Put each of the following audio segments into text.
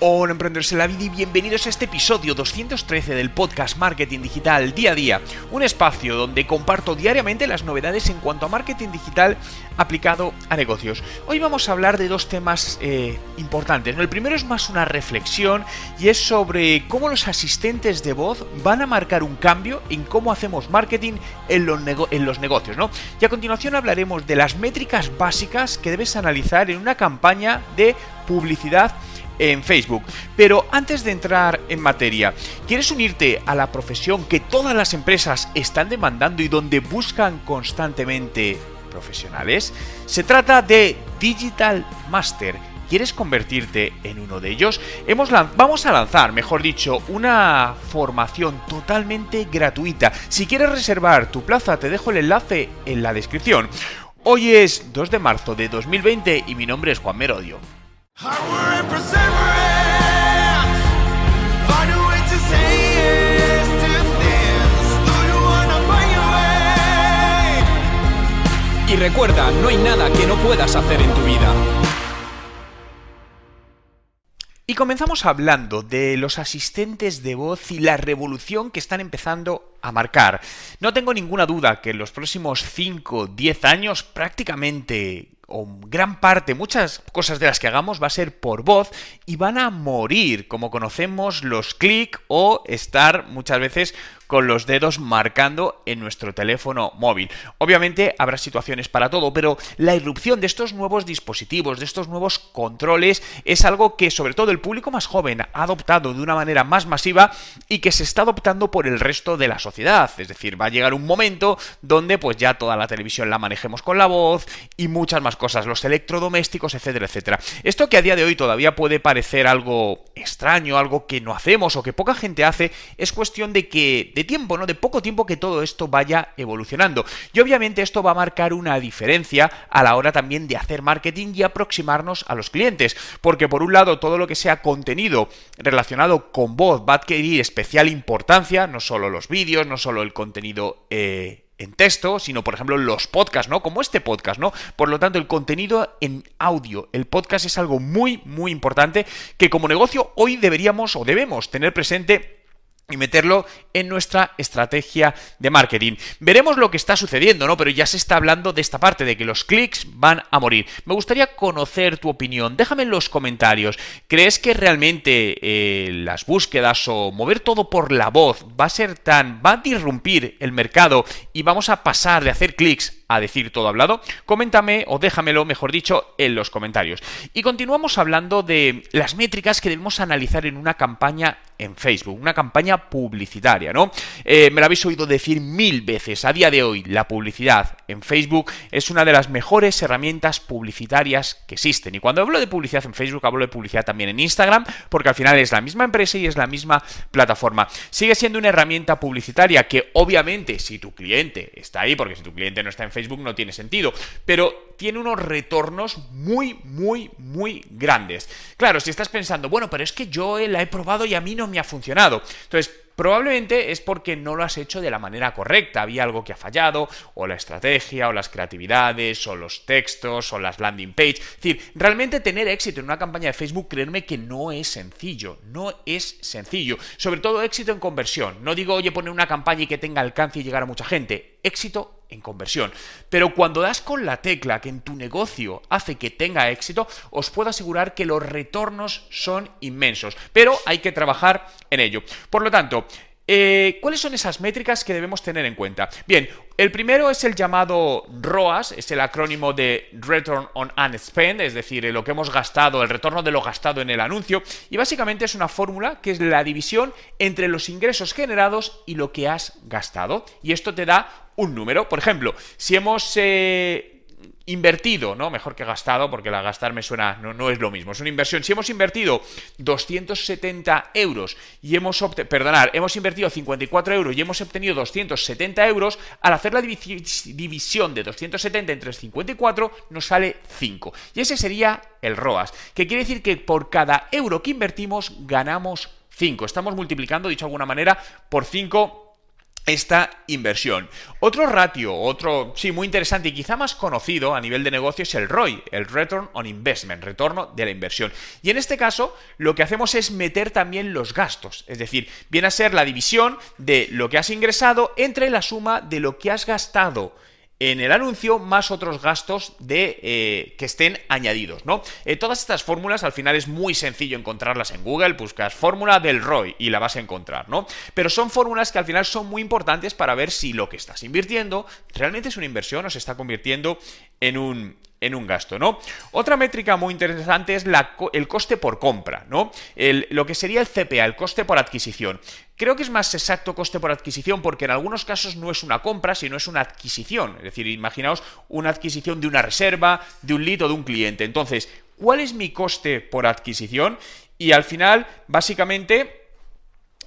Hola emprendedores en la vida y bienvenidos a este episodio 213 del podcast Marketing Digital Día a Día, un espacio donde comparto diariamente las novedades en cuanto a marketing digital aplicado a negocios. Hoy vamos a hablar de dos temas eh, importantes. El primero es más una reflexión y es sobre cómo los asistentes de voz van a marcar un cambio en cómo hacemos marketing en los, en los negocios. ¿no? Y a continuación hablaremos de las métricas básicas que debes analizar en una campaña de publicidad en Facebook. Pero antes de entrar en materia, ¿quieres unirte a la profesión que todas las empresas están demandando y donde buscan constantemente profesionales? Se trata de Digital Master. ¿Quieres convertirte en uno de ellos? Vamos a lanzar, mejor dicho, una formación totalmente gratuita. Si quieres reservar tu plaza, te dejo el enlace en la descripción. Hoy es 2 de marzo de 2020 y mi nombre es Juan Merodio. Y recuerda, no hay nada que no puedas hacer en tu vida. Y comenzamos hablando de los asistentes de voz y la revolución que están empezando a marcar. No tengo ninguna duda que en los próximos 5, 10 años prácticamente o gran parte, muchas cosas de las que hagamos va a ser por voz y van a morir, como conocemos los clic o estar muchas veces con los dedos marcando en nuestro teléfono móvil. Obviamente habrá situaciones para todo, pero la irrupción de estos nuevos dispositivos, de estos nuevos controles, es algo que sobre todo el público más joven ha adoptado de una manera más masiva y que se está adoptando por el resto de la sociedad. Es decir, va a llegar un momento donde pues ya toda la televisión la manejemos con la voz y muchas más cosas, los electrodomésticos, etcétera, etcétera. Esto que a día de hoy todavía puede parecer algo extraño, algo que no hacemos o que poca gente hace, es cuestión de que de tiempo, ¿no? De poco tiempo que todo esto vaya evolucionando. Y obviamente esto va a marcar una diferencia a la hora también de hacer marketing y aproximarnos a los clientes. Porque por un lado todo lo que sea contenido relacionado con voz va a adquirir especial importancia, no solo los vídeos, no solo el contenido... Eh, en texto, sino por ejemplo los podcasts, ¿no? Como este podcast, ¿no? Por lo tanto, el contenido en audio, el podcast es algo muy, muy importante que como negocio hoy deberíamos o debemos tener presente y meterlo en nuestra estrategia de marketing. Veremos lo que está sucediendo, ¿no? Pero ya se está hablando de esta parte, de que los clics van a morir. Me gustaría conocer tu opinión. Déjame en los comentarios. ¿Crees que realmente eh, las búsquedas o mover todo por la voz va a ser tan... va a disrumpir el mercado y vamos a pasar de hacer clics a decir todo hablado? Coméntame o déjamelo, mejor dicho, en los comentarios. Y continuamos hablando de las métricas que debemos analizar en una campaña en Facebook, una campaña publicitaria, ¿no? Eh, me lo habéis oído decir mil veces. A día de hoy, la publicidad en Facebook es una de las mejores herramientas publicitarias que existen. Y cuando hablo de publicidad en Facebook, hablo de publicidad también en Instagram, porque al final es la misma empresa y es la misma plataforma. Sigue siendo una herramienta publicitaria que, obviamente, si tu cliente está ahí, porque si tu cliente no está en Facebook, no tiene sentido, pero tiene unos retornos muy, muy, muy grandes. Claro, si estás pensando, bueno, pero es que yo la he probado y a mí no me ha funcionado. Entonces, Probablemente es porque no lo has hecho de la manera correcta, había algo que ha fallado, o la estrategia, o las creatividades, o los textos, o las landing page. Es decir, realmente tener éxito en una campaña de Facebook, créeme que no es sencillo, no es sencillo. Sobre todo éxito en conversión. No digo, oye, poner una campaña y que tenga alcance y llegar a mucha gente. Éxito en conversión. Pero cuando das con la tecla que en tu negocio hace que tenga éxito, os puedo asegurar que los retornos son inmensos. Pero hay que trabajar en ello. Por lo tanto, eh, ¿Cuáles son esas métricas que debemos tener en cuenta? Bien, el primero es el llamado ROAS, es el acrónimo de Return on Ad Spend, es decir, lo que hemos gastado, el retorno de lo gastado en el anuncio, y básicamente es una fórmula que es la división entre los ingresos generados y lo que has gastado, y esto te da un número. Por ejemplo, si hemos... Eh, invertido, ¿no? Mejor que gastado, porque la gastar me suena, no, no es lo mismo, es una inversión. Si hemos invertido 270 euros y hemos obtenido, perdonar, hemos invertido 54 euros y hemos obtenido 270 euros, al hacer la división de 270 entre 54 nos sale 5. Y ese sería el ROAS, que quiere decir que por cada euro que invertimos ganamos 5. Estamos multiplicando, dicho de alguna manera, por 5 esta inversión. Otro ratio, otro, sí, muy interesante y quizá más conocido a nivel de negocio es el ROI, el Return on Investment, retorno de la inversión. Y en este caso, lo que hacemos es meter también los gastos, es decir, viene a ser la división de lo que has ingresado entre la suma de lo que has gastado en el anuncio más otros gastos de, eh, que estén añadidos, ¿no? Eh, todas estas fórmulas al final es muy sencillo encontrarlas en Google, buscas fórmula del ROI y la vas a encontrar, ¿no? Pero son fórmulas que al final son muy importantes para ver si lo que estás invirtiendo realmente es una inversión o se está convirtiendo en un, en un gasto, ¿no? Otra métrica muy interesante es el coste por compra, ¿no? lo que sería el CPA, el coste por adquisición. Creo que es más exacto coste por adquisición porque en algunos casos no es una compra, sino es una adquisición. Es decir, imaginaos una adquisición de una reserva, de un lead o de un cliente. Entonces, ¿cuál es mi coste por adquisición? Y al final, básicamente,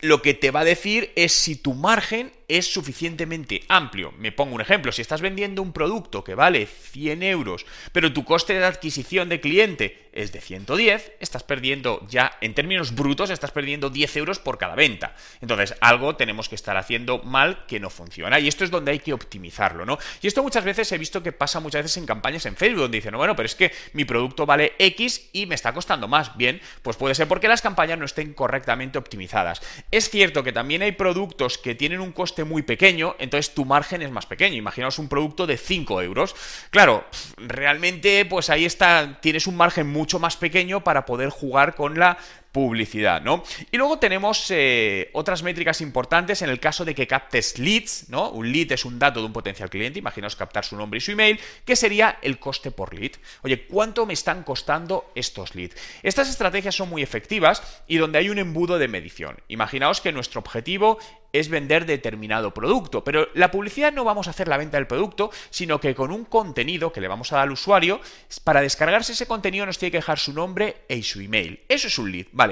lo que te va a decir es si tu margen es suficientemente amplio. Me pongo un ejemplo, si estás vendiendo un producto que vale 100 euros, pero tu coste de adquisición de cliente es de 110, estás perdiendo ya, en términos brutos, estás perdiendo 10 euros por cada venta. Entonces, algo tenemos que estar haciendo mal que no funciona. Y esto es donde hay que optimizarlo, ¿no? Y esto muchas veces he visto que pasa muchas veces en campañas en Facebook, donde dicen, bueno, pero es que mi producto vale X y me está costando más. Bien, pues puede ser porque las campañas no estén correctamente optimizadas. Es cierto que también hay productos que tienen un coste muy pequeño, entonces tu margen es más pequeño. Imaginaos un producto de 5 euros. Claro, realmente pues ahí está, tienes un margen mucho más pequeño para poder jugar con la publicidad, ¿no? Y luego tenemos eh, otras métricas importantes en el caso de que captes leads, ¿no? Un lead es un dato de un potencial cliente, imaginaos captar su nombre y su email, que sería el coste por lead. Oye, ¿cuánto me están costando estos leads? Estas estrategias son muy efectivas y donde hay un embudo de medición. Imaginaos que nuestro objetivo es vender determinado producto, pero la publicidad no vamos a hacer la venta del producto, sino que con un contenido que le vamos a dar al usuario, para descargarse ese contenido nos tiene que dejar su nombre y su email. Eso es un lead, ¿vale?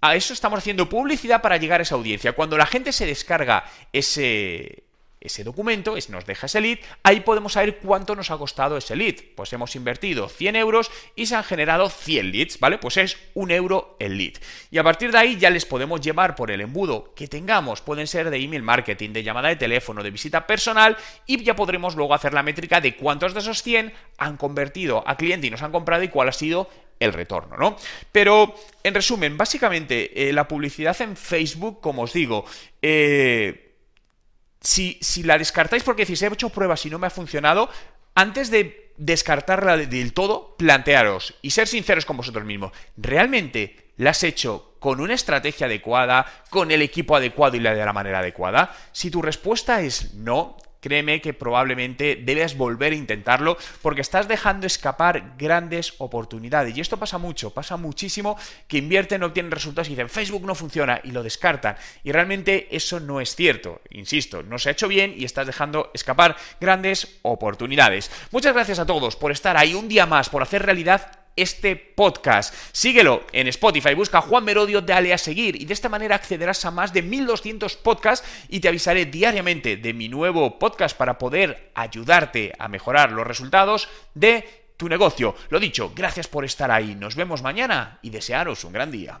A eso estamos haciendo publicidad para llegar a esa audiencia. Cuando la gente se descarga ese, ese documento, nos deja ese lead, ahí podemos saber cuánto nos ha costado ese lead. Pues hemos invertido 100 euros y se han generado 100 leads, ¿vale? Pues es un euro el lead. Y a partir de ahí ya les podemos llevar por el embudo que tengamos, pueden ser de email marketing, de llamada de teléfono, de visita personal y ya podremos luego hacer la métrica de cuántos de esos 100 han convertido a cliente y nos han comprado y cuál ha sido el retorno, ¿no? Pero, en resumen, básicamente, eh, la publicidad en Facebook, como os digo, eh, si, si, la descartáis porque decís, he hecho pruebas y no me ha funcionado, antes de descartarla del todo, plantearos y ser sinceros con vosotros mismos. ¿Realmente la has hecho con una estrategia adecuada, con el equipo adecuado y de la manera adecuada? Si tu respuesta es no, créeme que probablemente debes volver a intentarlo porque estás dejando escapar grandes oportunidades. Y esto pasa mucho, pasa muchísimo que invierten, obtienen resultados y dicen Facebook no funciona y lo descartan. Y realmente eso no es cierto. Insisto, no se ha hecho bien y estás dejando escapar grandes oportunidades. Muchas gracias a todos por estar ahí un día más, por hacer realidad este podcast. Síguelo en Spotify, busca Juan Merodio, dale a seguir y de esta manera accederás a más de 1200 podcasts y te avisaré diariamente de mi nuevo podcast para poder ayudarte a mejorar los resultados de tu negocio. Lo dicho, gracias por estar ahí. Nos vemos mañana y desearos un gran día.